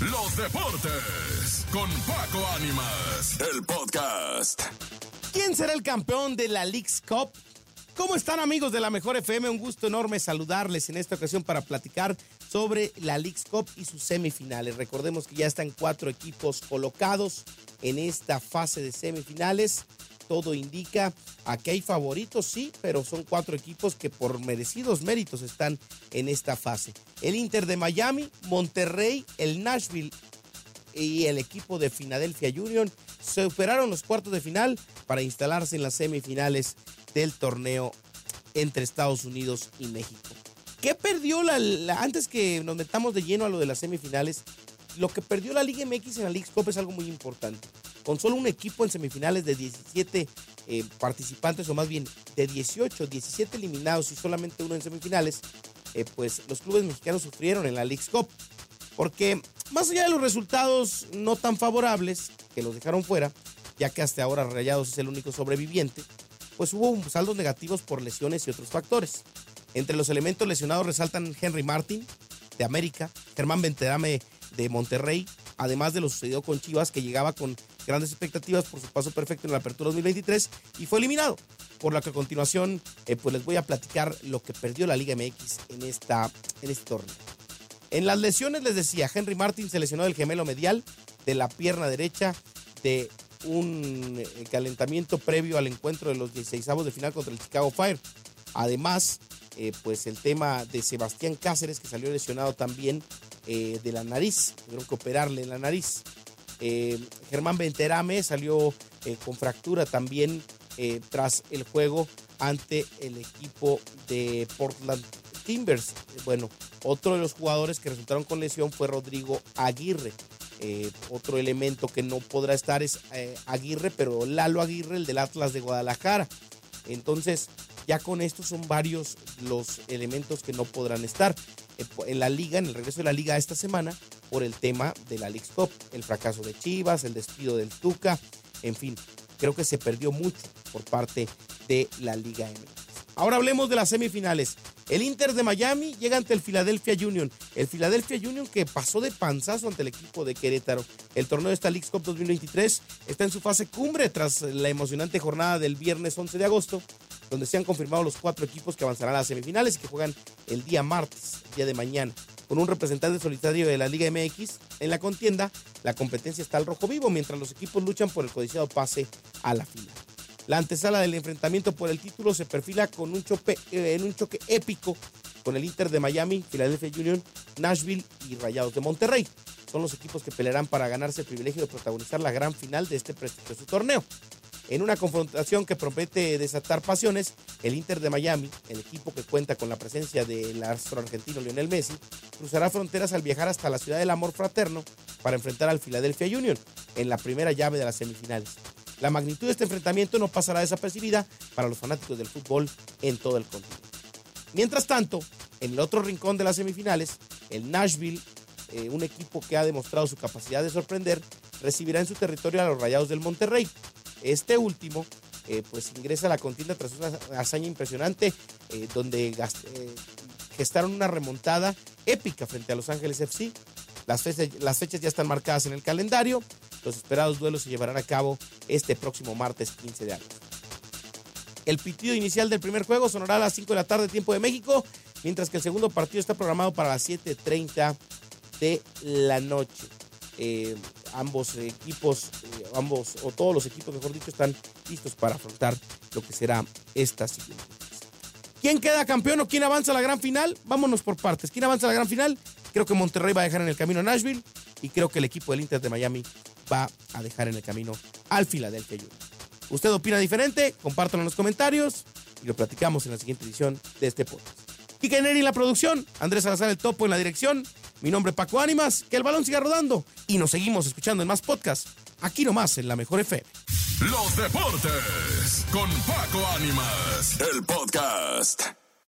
los deportes con Paco Ánimas, el podcast. ¿Quién será el campeón de la League's Cup? ¿Cómo están amigos de la Mejor FM? Un gusto enorme saludarles en esta ocasión para platicar sobre la League's Cup y sus semifinales. Recordemos que ya están cuatro equipos colocados en esta fase de semifinales todo indica a que hay favoritos, sí, pero son cuatro equipos que por merecidos méritos están en esta fase. El Inter de Miami, Monterrey, el Nashville y el equipo de Philadelphia Union superaron los cuartos de final para instalarse en las semifinales del torneo entre Estados Unidos y México. ¿Qué perdió la, antes que nos metamos de lleno a lo de las semifinales? Lo que perdió la Liga MX en la League Cup es algo muy importante con solo un equipo en semifinales de 17 eh, participantes, o más bien de 18, 17 eliminados y solamente uno en semifinales, eh, pues los clubes mexicanos sufrieron en la League's Cup. Porque más allá de los resultados no tan favorables que los dejaron fuera, ya que hasta ahora Rayados es el único sobreviviente, pues hubo saldos negativos por lesiones y otros factores. Entre los elementos lesionados resaltan Henry Martin, de América, Germán Venterame de Monterrey, además de lo sucedido con Chivas, que llegaba con grandes expectativas por su paso perfecto en la apertura 2023 y fue eliminado. Por lo que a continuación, eh, pues les voy a platicar lo que perdió la Liga MX en, esta, en este torneo. En las lesiones les decía, Henry Martin se lesionó del gemelo medial de la pierna derecha de un eh, calentamiento previo al encuentro de los 16 de final contra el Chicago Fire. Además, eh, pues el tema de Sebastián Cáceres, que salió lesionado también eh, de la nariz, tuvieron que operarle la nariz. Eh, Germán Venterame salió eh, con fractura también tras el juego ante el equipo de Portland Timbers. Bueno, otro de los jugadores que resultaron con lesión fue Rodrigo Aguirre. otro elemento que no podrá estar es Aguirre, pero Lalo Aguirre, el del Atlas de Guadalajara. Entonces, ya con esto son varios los elementos que no podrán estar en la liga, en el regreso de la liga esta semana, por el tema de la League Cup, el fracaso de Chivas, el despido del Tuca, en fin, creo que se perdió mucho por parte de la Liga MX. Ahora hablemos de las semifinales. El Inter de Miami llega ante el Philadelphia Union. El Philadelphia Union que pasó de panzazo ante el equipo de Querétaro. El torneo de esta League Cup 2023 está en su fase cumbre tras la emocionante jornada del viernes 11 de agosto donde se han confirmado los cuatro equipos que avanzarán a las semifinales y que juegan el día martes, día de mañana. Con un representante solitario de la Liga MX en la contienda, la competencia está al rojo vivo mientras los equipos luchan por el codiciado pase a la final. La antesala del enfrentamiento por el título se perfila con un eh, en un choque épico con el Inter de Miami, Philadelphia Union, Nashville y Rayados de Monterrey. Son los equipos que pelearán para ganarse el privilegio de protagonizar la gran final de este prestigioso torneo. En una confrontación que promete desatar pasiones, el Inter de Miami, el equipo que cuenta con la presencia del astro argentino Lionel Messi, cruzará fronteras al viajar hasta la ciudad del amor fraterno para enfrentar al Philadelphia Union en la primera llave de las semifinales. La magnitud de este enfrentamiento no pasará desapercibida para los fanáticos del fútbol en todo el continente. Mientras tanto, en el otro rincón de las semifinales, el Nashville, eh, un equipo que ha demostrado su capacidad de sorprender, recibirá en su territorio a los Rayados del Monterrey, este último, eh, pues ingresa a la contienda tras una hazaña impresionante, eh, donde gestaron una remontada épica frente a Los Ángeles FC. Las fechas ya están marcadas en el calendario. Los esperados duelos se llevarán a cabo este próximo martes 15 de agosto. El pitido inicial del primer juego sonará a las 5 de la tarde, tiempo de México, mientras que el segundo partido está programado para las 7.30 de la noche ambos equipos, eh, ambos, o todos los equipos, mejor dicho, están listos para afrontar lo que será esta siguiente. ¿Quién queda campeón o quién avanza a la gran final? Vámonos por partes. ¿Quién avanza a la gran final? Creo que Monterrey va a dejar en el camino a Nashville y creo que el equipo del Inter de Miami va a dejar en el camino al Philadelphia Union. ¿Usted opina diferente? Compártanlo en los comentarios y lo platicamos en la siguiente edición de este podcast. Kike Neri en la producción, Andrés Salazar el Topo en la dirección mi nombre Paco Ánimas, que el balón siga rodando y nos seguimos escuchando en más podcasts, aquí nomás en la Mejor FM. Los deportes con Paco Ánimas, el podcast.